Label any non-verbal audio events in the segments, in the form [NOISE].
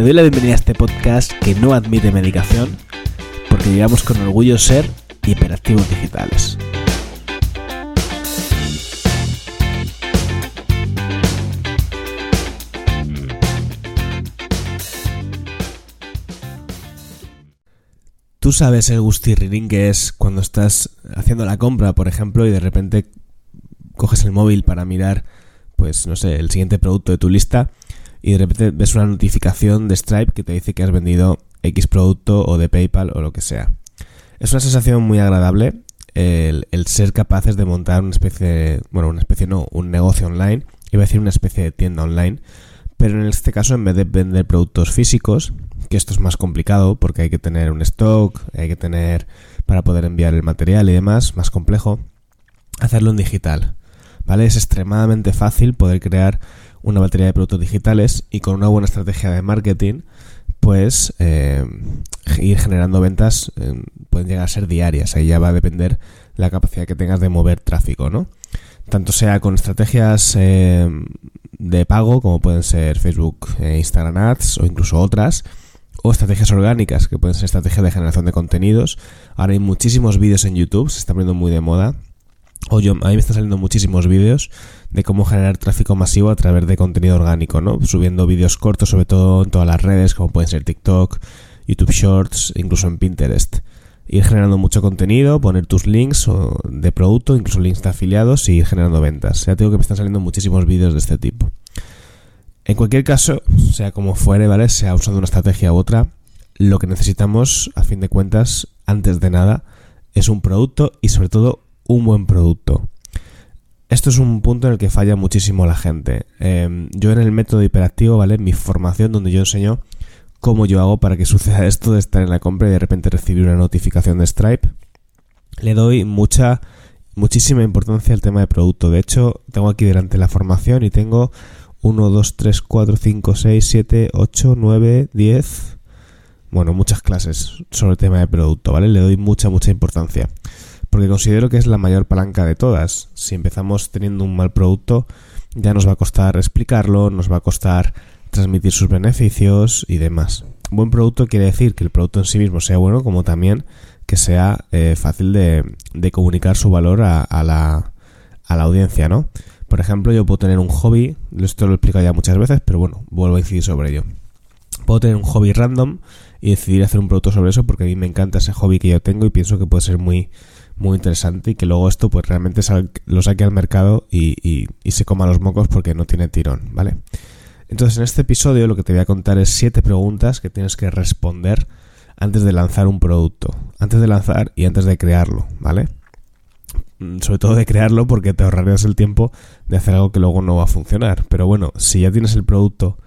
Te doy la bienvenida a este podcast que no admite medicación porque llevamos con orgullo ser hiperactivos digitales. Tú sabes el gustirrinín que es cuando estás haciendo la compra, por ejemplo, y de repente coges el móvil para mirar, pues no sé, el siguiente producto de tu lista y de repente ves una notificación de Stripe que te dice que has vendido X producto o de PayPal o lo que sea. Es una sensación muy agradable el, ser capaces de montar una especie, bueno, una especie no, un negocio online, iba a decir una especie de tienda online, pero en este caso en vez de vender productos físicos, que esto es más complicado porque hay que tener un stock, hay que tener para poder enviar el material y demás, más complejo, hacerlo en digital. ¿Vale? Es extremadamente fácil poder crear una batería de productos digitales y con una buena estrategia de marketing, pues eh, ir generando ventas eh, pueden llegar a ser diarias. Ahí ya va a depender la capacidad que tengas de mover tráfico, ¿no? Tanto sea con estrategias eh, de pago como pueden ser Facebook, Instagram Ads o incluso otras, o estrategias orgánicas, que pueden ser estrategias de generación de contenidos. Ahora hay muchísimos vídeos en YouTube, se está poniendo muy de moda. O yo, a mí me están saliendo muchísimos vídeos de cómo generar tráfico masivo a través de contenido orgánico, ¿no? Subiendo vídeos cortos, sobre todo en todas las redes, como pueden ser TikTok, YouTube Shorts, incluso en Pinterest. Ir generando mucho contenido, poner tus links de producto, incluso links de afiliados y ir generando ventas. Ya tengo que me están saliendo muchísimos vídeos de este tipo. En cualquier caso, sea como fuere, ¿vale? Sea usando una estrategia u otra, lo que necesitamos, a fin de cuentas, antes de nada, es un producto y sobre todo un buen producto. Esto es un punto en el que falla muchísimo la gente. Em, yo en el método hiperactivo, ¿vale? Mi formación donde yo enseño cómo yo hago para que suceda esto de estar en la compra y de repente recibir una notificación de Stripe, le doy mucha, muchísima importancia al tema de producto. De hecho, tengo aquí delante la formación y tengo 1, 2, 3, 4, 5, 6, 7, 8, 9, 10. Bueno, muchas clases sobre el tema de producto, ¿vale? Le doy mucha, mucha importancia. Porque considero que es la mayor palanca de todas. Si empezamos teniendo un mal producto, ya nos va a costar explicarlo, nos va a costar transmitir sus beneficios y demás. Buen producto quiere decir que el producto en sí mismo sea bueno, como también que sea eh, fácil de, comunicar su valor a, a, la, a la audiencia, ¿no? Por ejemplo, yo puedo tener un hobby, esto lo he explicado ya muchas veces, pero bueno, vuelvo a incidir sobre ello. Puedo tener un hobby random y decidir hacer un producto sobre eso porque a mí me encanta ese hobby que yo tengo y pienso que puede ser muy, muy interesante y que luego esto pues realmente lo saque al mercado y, y, se coma los mocos porque no tiene tirón, ¿vale? Entonces en este episodio lo que te voy a contar es siete preguntas que tienes que responder antes de lanzar un producto, antes de lanzar y antes de crearlo, ¿vale? Mm, sobre todo de crearlo porque te ahorrarías el tiempo de hacer algo que luego no va a funcionar. Pero bueno, si ya tienes el producto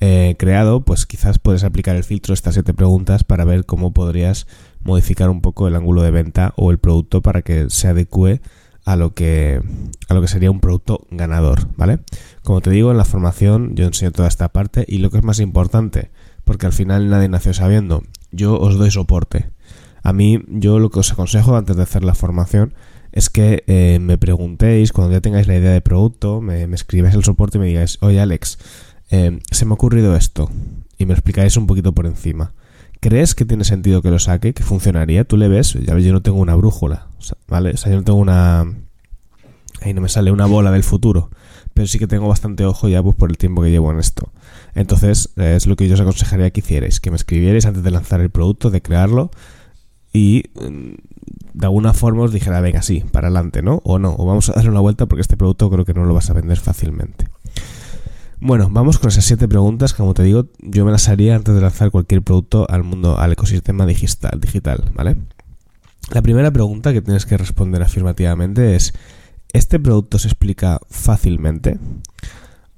eh, creado, pues quizás puedes aplicar el filtro estas siete preguntas para ver cómo podrías modificar un poco el ángulo de venta o el producto para que se adecue a lo que a lo que sería un producto ganador, ¿vale? Como te digo, en la formación yo enseño toda esta parte y lo que es más importante, porque al final nadie nació sabiendo, yo os doy soporte. A mí, yo lo que os aconsejo antes de hacer la formación es que eh, me preguntéis, cuando ya tengáis la idea de producto, me, escribáis el soporte y me digáis, oye Alex, eh, se me ha ocurrido esto, y me explicáis un poquito por encima. ¿Crees que tiene sentido que lo saque, que funcionaría? Tú le ves, ya ves, yo no tengo una brújula, ¿vale? O sea, yo no tengo una... Ahí no me sale una bola del futuro, pero sí que tengo bastante ojo ya pues por el tiempo que llevo en esto. Entonces, eh, es lo que yo os aconsejaría que hicierais, que me escribierais antes de lanzar el producto, de crearlo, y mm, de alguna forma os dijera, venga, sí, para adelante, ¿no? O no, o vamos a darle una vuelta porque este producto creo que no lo vas a vender fácilmente. Bueno, vamos con esas siete preguntas. Como te digo, yo me las haría antes de lanzar cualquier producto al mundo, al ecosistema digital, ¿vale? La primera pregunta que tienes que responder afirmativamente es, ¿este producto se explica fácilmente?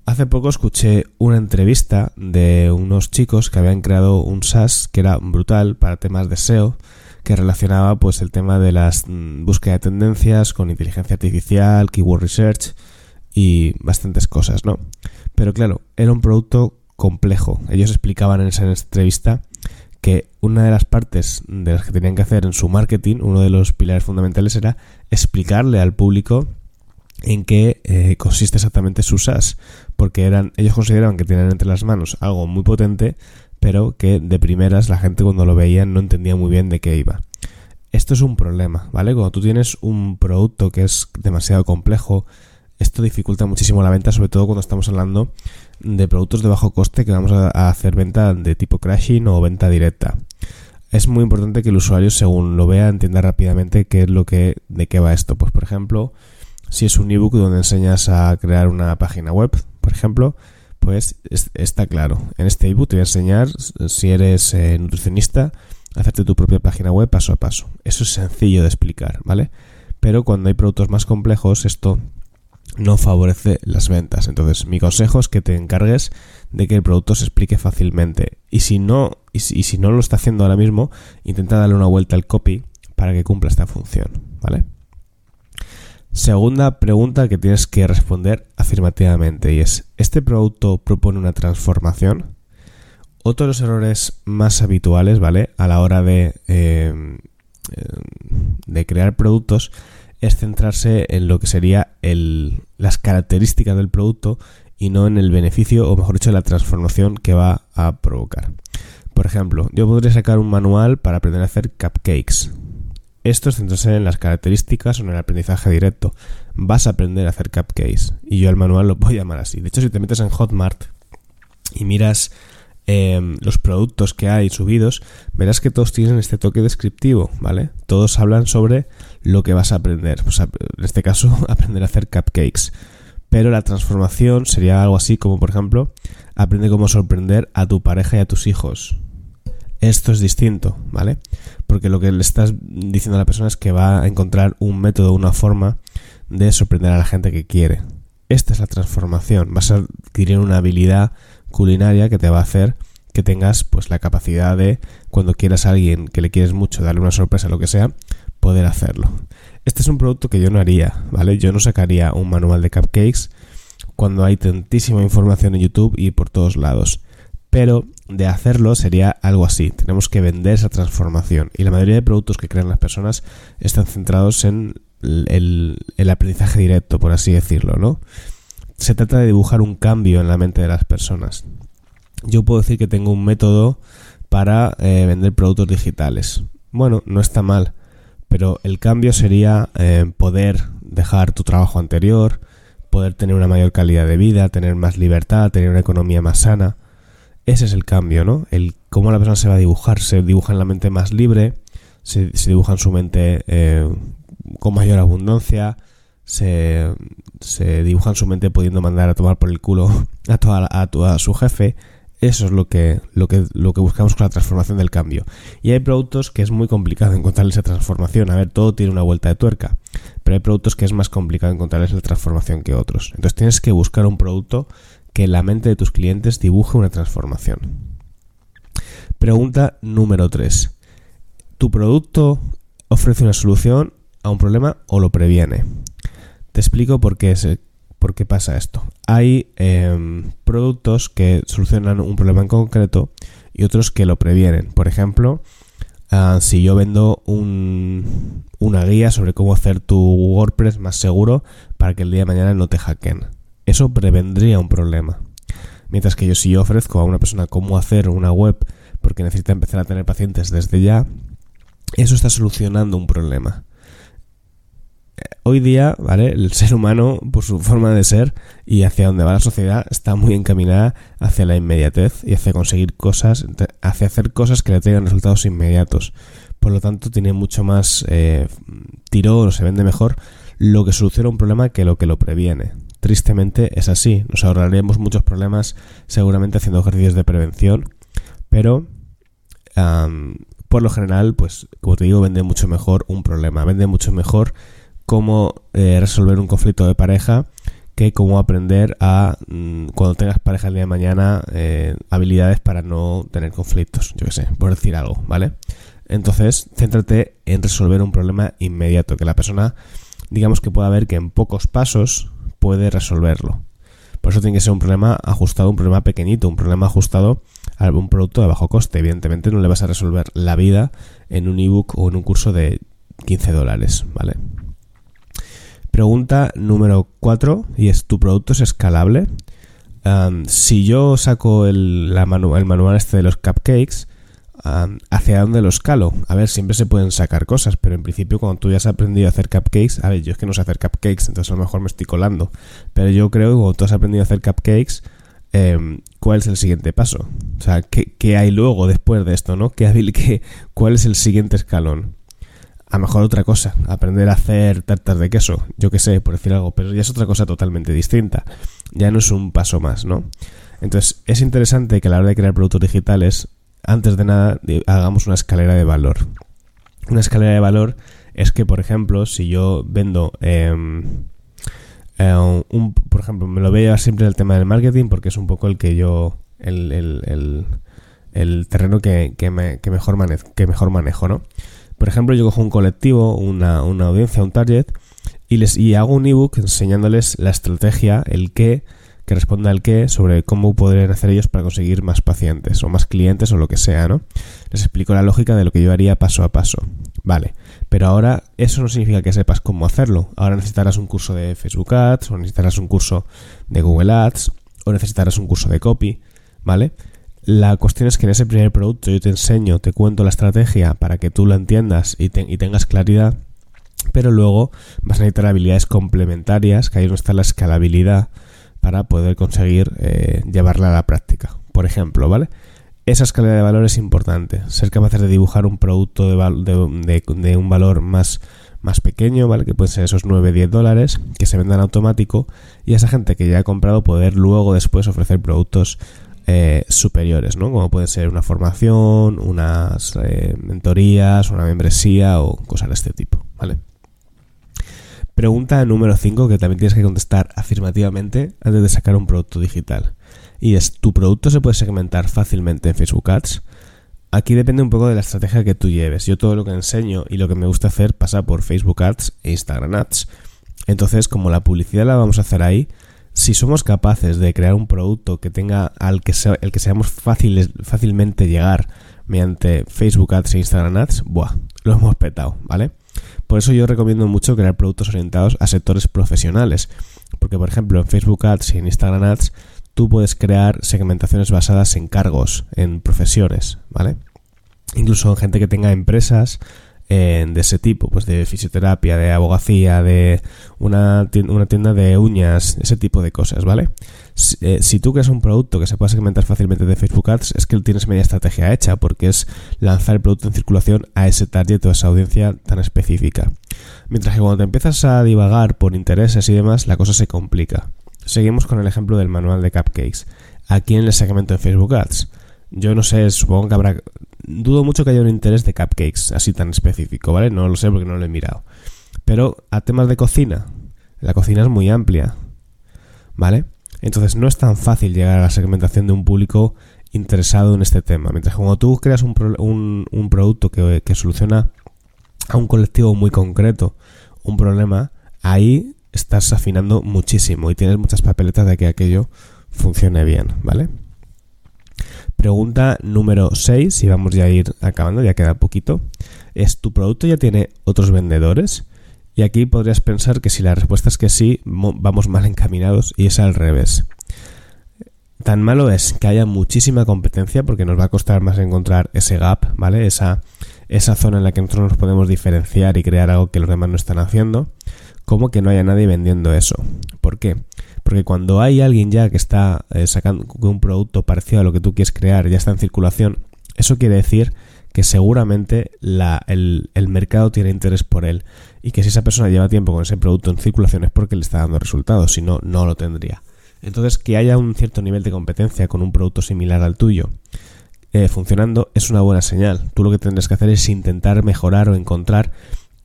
Hace poco escuché una entrevista de unos chicos que habían creado un SaaS que era brutal para temas de SEO que relacionaba pues el tema de las mm, búsqueda de tendencias con inteligencia artificial, keyword research y bastantes cosas, ¿no? Pero claro, era un producto complejo. Ellos explicaban en esa entrevista que una de las partes de las que tenían que hacer en su marketing, uno de los pilares fundamentales era explicarle al público en qué eh, consiste exactamente su SaaS, porque eran ellos consideraban que tenían entre las manos algo muy potente, pero que de primeras la gente cuando lo veía no entendía muy bien de qué iba. Esto es un problema, ¿vale? Cuando tú tienes un producto que es demasiado complejo, esto dificulta muchísimo la venta, sobre todo cuando estamos hablando de productos de bajo coste que vamos a hacer venta de tipo crashing o venta directa. Es muy importante que el usuario, según lo vea, entienda rápidamente qué es lo que, de qué va esto. Pues, por ejemplo, si es un ebook donde enseñas a crear una página web, por ejemplo, pues está claro. En este ebook te voy a enseñar, si eres eh, nutricionista, hacerte tu propia página web paso a paso. Eso es sencillo de explicar, ¿vale? Pero cuando hay productos más complejos, esto no favorece las ventas. Entonces, mi consejo es que te encargues de que el producto se explique fácilmente. Y si no, y si, no lo está haciendo ahora mismo, intenta darle una vuelta al copy para que cumpla esta función, ¿vale? Segunda pregunta que tienes que responder afirmativamente y es, ¿este producto propone una transformación? Otro de los errores más habituales, ¿vale? A la hora de, eh, de crear productos es centrarse en lo que sería el, las características del producto y no en el beneficio, o mejor dicho, la transformación que va a provocar. Por ejemplo, yo podría sacar un manual para aprender a hacer cupcakes. Esto es centrarse en las características o en el aprendizaje directo. Vas a aprender a hacer cupcakes. Y yo el manual lo voy a llamar así. De hecho, si te metes en Hotmart y miras Em, los productos que hay subidos, verás que todos tienen este toque descriptivo, ¿vale? Todos hablan sobre lo que vas a aprender. Pues, en este caso, [LAUGHS] aprender a hacer cupcakes. Pero la transformación sería algo así como, por ejemplo, aprende cómo sorprender a tu pareja y a tus hijos. Esto es distinto, ¿vale? Porque lo que le estás diciendo a la persona es que va a encontrar un método, una forma de sorprender a la gente que quiere. Esta es la transformación. Vas a adquirir una habilidad culinaria que te va a hacer que tengas pues la capacidad de cuando quieras a alguien que le quieres mucho darle una sorpresa lo que sea poder hacerlo. Este es un producto que yo no haría vale yo no sacaría un manual de cupcakes cuando hay tantísima información en YouTube y por todos lados. Pero de hacerlo sería algo así. Tenemos que vender esa transformación. Y la mayoría de productos que crean las personas están centrados en el, el aprendizaje directo por así decirlo no se trata de dibujar un cambio en la mente de las personas. Yo puedo decir que tengo un método para eh, vender productos digitales. Bueno, no está mal, pero el cambio sería eh, poder dejar tu trabajo anterior, poder tener una mayor calidad de vida, tener más libertad, tener una economía más sana. Ese es el cambio, ¿no? El cómo la persona se va a dibujar, se dibuja en la mente más libre, se, dibuja en su mente eh, con mayor abundancia, se, se dibuja en su mente pudiendo mandar a tomar por el culo [LAUGHS] a, toda, a, su jefe. Eso es lo que, lo, que, lo que buscamos con la transformación del cambio. Y hay productos que es muy complicado encontrarles esa transformación. A ver, todo tiene una vuelta de tuerca. Pero hay productos que es más complicado encontrarles la transformación que otros. Entonces tienes que buscar un producto que en la mente de tus clientes dibuje una transformación. Pregunta número 3. ¿Tu producto ofrece una solución a un problema o lo previene? Te explico por qué, pasa esto. Hay em, productos que solucionan un problema en concreto y otros que lo previenen. Por ejemplo, ah, si yo vendo un, una guía sobre cómo hacer tu WordPress más seguro para que el día de mañana no te hackeen. Eso prevendría un problema. Mientras que yo si yo ofrezco a una persona cómo hacer una web porque necesita empezar a tener pacientes desde ya, eso está solucionando un problema hoy día, ¿vale? El ser humano, por su forma de ser y hacia donde va la sociedad, está muy encaminada hacia la inmediatez y hacia conseguir cosas, hacia hacer cosas que le traigan resultados inmediatos. Por lo tanto, tiene mucho más eh, tirón o se vende mejor lo que soluciona un problema que lo que lo previene. Tristemente es así. Nos ahorraremos muchos problemas seguramente haciendo ejercicios de prevención, pero por lo general, pues como te digo, vende mucho mejor un problema, vende mucho mejor cómo eh, resolver un conflicto de pareja que cómo aprender a, mm, cuando tengas pareja el día de mañana, eh, habilidades para no tener conflictos, yo qué sé, por decir algo, ¿vale? Entonces, céntrate en resolver un problema inmediato, que la persona, digamos que pueda ver que en pocos pasos puede resolverlo. Por eso tiene que ser un problema ajustado, un problema pequeñito, un problema ajustado a un producto de bajo coste. Evidentemente no le vas a resolver la vida en un ebook o en un curso de 15 dólares, ¿vale? Pregunta número 4 y es, ¿tu producto es escalable? si yo saco el, manual este de los cupcakes, ¿hacia dónde lo escalo? A ver, siempre se pueden sacar cosas, pero en principio cuando tú ya has aprendido a hacer cupcakes, a ver, yo es que no sé hacer cupcakes, entonces a lo mejor me estoy colando, pero yo creo que cuando tú has aprendido a hacer cupcakes, em, ¿cuál es el siguiente paso? O sea, ¿qué, hay luego después de esto, no? ¿Qué, qué, ¿Cuál es el siguiente escalón? A mejor otra cosa, aprender a hacer tartas de queso, yo qué sé, por decir algo, pero ya es otra cosa totalmente distinta. Ya no es un paso más, ¿no? Entonces, es interesante que a la hora de crear productos digitales antes de nada hagamos una escalera de valor. Una escalera de valor es que, por ejemplo, si yo vendo... Em, eh, un, por ejemplo, me lo voy a llevar siempre el tema del marketing porque es un poco el que yo... el, el, el, terreno que, que, me, que, mejor manejo, que mejor manejo, ¿no? Por ejemplo, yo cojo un colectivo, una, una audiencia, un target, y les y hago un ebook enseñándoles la estrategia, el qué, que responda al qué sobre cómo podrían hacer ellos para conseguir más pacientes o más clientes o lo que sea, ¿no? Les explico la lógica de lo que yo haría paso a paso. Vale, pero ahora eso no significa que sepas cómo hacerlo. Ahora necesitarás un curso de Facebook Ads o necesitarás un curso de Google Ads o necesitarás un curso de copy, ¿vale? La cuestión es que en ese primer producto yo te enseño, te cuento la estrategia para que tú la entiendas y, tengas claridad, pero luego vas a necesitar habilidades complementarias, que ahí no está la escalabilidad para poder conseguir eh, llevarla a la práctica. Por ejemplo, ¿vale? Esa escalera de valor es importante. Ser capaces de dibujar un producto de, un valor más, más pequeño, ¿vale? Que pueden ser esos 9-10 dólares, que se vendan automático, y a esa gente que ya ha comprado poder luego después ofrecer productos eh, superiores, ¿no? Como pueden ser una formación, unas eh, mentorías, una membresía o cosas de este tipo, ¿vale? Pregunta número 5 que también tienes que contestar afirmativamente antes de sacar un producto digital. Y es, ¿tu producto se puede segmentar fácilmente en Facebook Ads? Aquí depende un poco de la estrategia que tú lleves. Yo todo lo que enseño y lo que me gusta hacer pasa por Facebook Ads e Instagram Ads. Entonces, como la publicidad la vamos a hacer ahí, si somos capaces de crear un producto que tenga al que el que seamos fácilmente llegar mediante Facebook Ads e Instagram Ads, buah, lo hemos petado, ¿vale? Por eso yo recomiendo mucho crear productos orientados a sectores profesionales. Porque, por ejemplo, en Facebook Ads y en Instagram Ads, tú puedes crear segmentaciones basadas en cargos, en profesiones, ¿vale? Incluso en gente que tenga empresas de ese tipo, pues de fisioterapia, de abogacía, de una tienda, una tienda de uñas, ese tipo de cosas, ¿vale? Eh, si, tú creas un producto que se pueda segmentar fácilmente de Facebook Ads, es que tienes media estrategia hecha, porque es lanzar el producto en circulación a ese target o a esa audiencia tan específica. Mientras que cuando te empiezas a divagar por intereses y demás, la cosa se complica. Seguimos con el ejemplo del manual de cupcakes. ¿A quién le segmento en Facebook Ads? Yo no sé, supongo que habrá... Dudo mucho que haya un interés de cupcakes así tan específico, ¿vale? No lo sé porque no lo he mirado. Pero a temas de cocina, la cocina es muy amplia, ¿vale? Entonces no es tan fácil llegar a la segmentación de un público interesado en este tema. Mientras que cuando tú creas un, un, producto que, que, soluciona a un colectivo muy concreto un problema, ahí estás afinando muchísimo y tienes muchas papeletas de que aquello funcione bien, ¿vale? Pregunta número 6, y vamos ya a ir acabando, ya queda poquito. ¿Es tu producto ya tiene otros vendedores? Y aquí podrías pensar que si la respuesta es que sí, vamos mal encaminados y es al revés. Tan malo es que haya muchísima competencia porque nos va a costar más encontrar ese gap, ¿vale? Esa, esa zona en la que nosotros nos podemos diferenciar y crear algo que los demás no están haciendo, como que no haya nadie vendiendo eso. ¿Por qué? Porque cuando hay alguien ya que está eh, sacando un producto parecido a lo que tú quieres crear, ya está en circulación, eso quiere decir que seguramente el, mercado tiene interés por él y que si esa persona lleva tiempo con ese producto en circulación es porque le está dando resultados, si no, no lo tendría. Entonces, que haya un cierto nivel de competencia con un producto similar al tuyo eh, funcionando es una buena señal. Tú lo que tendrás que hacer es intentar mejorar o encontrar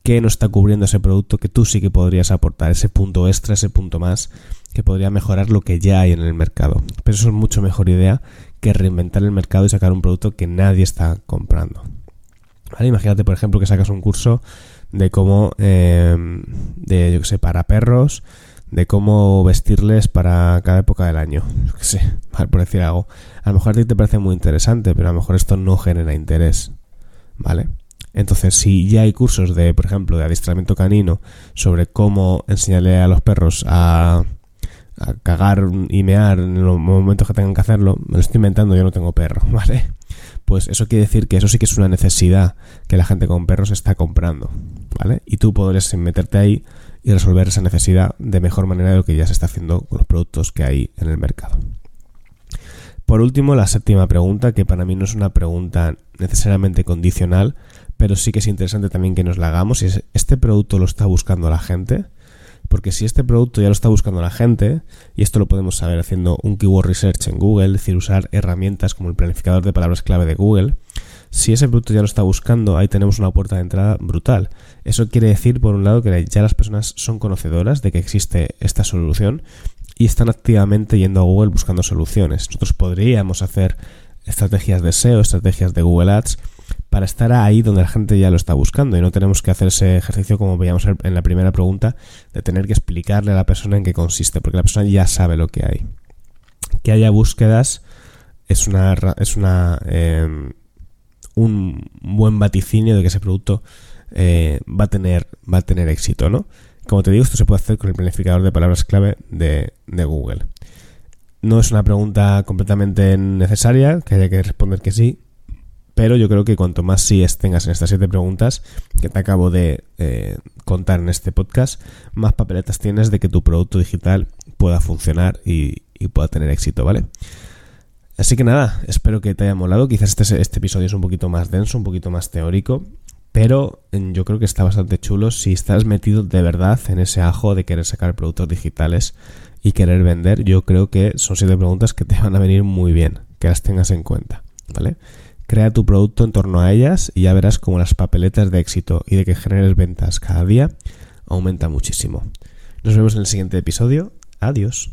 qué no está cubriendo ese producto que tú sí que podrías aportar, ese punto extra, ese punto más que podría mejorar lo que ya hay en el mercado. Pero eso es mucho mejor idea que reinventar el mercado y sacar un producto que nadie está comprando. Imagínate, por ejemplo, que sacas un curso de cómo, eh, de, yo que sé, para perros, de cómo vestirles para cada época del año. Yo que sé, [LAUGHS] por decir algo. A lo mejor a ti te parece muy interesante, pero a lo mejor esto no genera interés. ¿Vale? Entonces, si ya hay cursos de, por ejemplo, de adiestramiento canino sobre cómo enseñarle a los perros a a cagar y mear en los momentos que tengan que hacerlo, me lo estoy inventando, yo no tengo perro, [LAUGHS] ¿vale? Pues eso quiere decir que eso sí que es una necesidad que la gente con perros está comprando, ¿vale? Y tú podrías meterte ahí y resolver esa necesidad de mejor manera de lo que ya se está haciendo con los productos que hay en el mercado. Por último, la séptima pregunta, que para mí no es una pregunta necesariamente condicional, pero sí que es interesante también que nos la hagamos, ¿este producto lo está buscando la gente? Porque si este producto ya lo está buscando la gente, y esto lo podemos saber haciendo un keyword research en Google, es decir, usar herramientas como el planificador de palabras clave de Google, si ese producto ya lo está buscando, ahí tenemos una puerta de entrada brutal. Eso quiere decir, por un lado, que ya las personas son conocedoras de que existe esta solución y están activamente yendo a Google buscando soluciones. Nosotros podríamos hacer estrategias de SEO, estrategias de Google Ads para estar ahí donde la gente ya lo está buscando y no tenemos que hacer ese ejercicio como veíamos en la primera pregunta de tener que explicarle a la persona en qué consiste, porque la persona ya sabe lo que hay. Que haya búsquedas es una es una em, un buen vaticinio de que ese producto eh, va a tener va a tener éxito, ¿no? Como te digo, esto se puede hacer con el planificador de palabras clave de, de Google. No es una pregunta completamente necesaria, que haya que responder que sí, pero yo creo que cuanto más sí tengas en estas siete preguntas que te acabo de eh, contar en este podcast, más papeletas tienes de que tu producto digital pueda funcionar y, pueda tener éxito, ¿vale? Así que nada, espero que te haya molado. Quizás este, este episodio es un poquito más denso, un poquito más teórico, pero mm, yo creo que está bastante chulo si estás metido de verdad en ese ajo de querer sacar productos digitales y querer vender. Yo creo que son siete preguntas que te van a venir muy bien, que las tengas en cuenta, ¿vale? Crea tu producto en torno a ellas y ya verás cómo las papeletas de éxito y de que generes ventas cada día aumenta muchísimo. Nos vemos en el siguiente episodio. Adiós.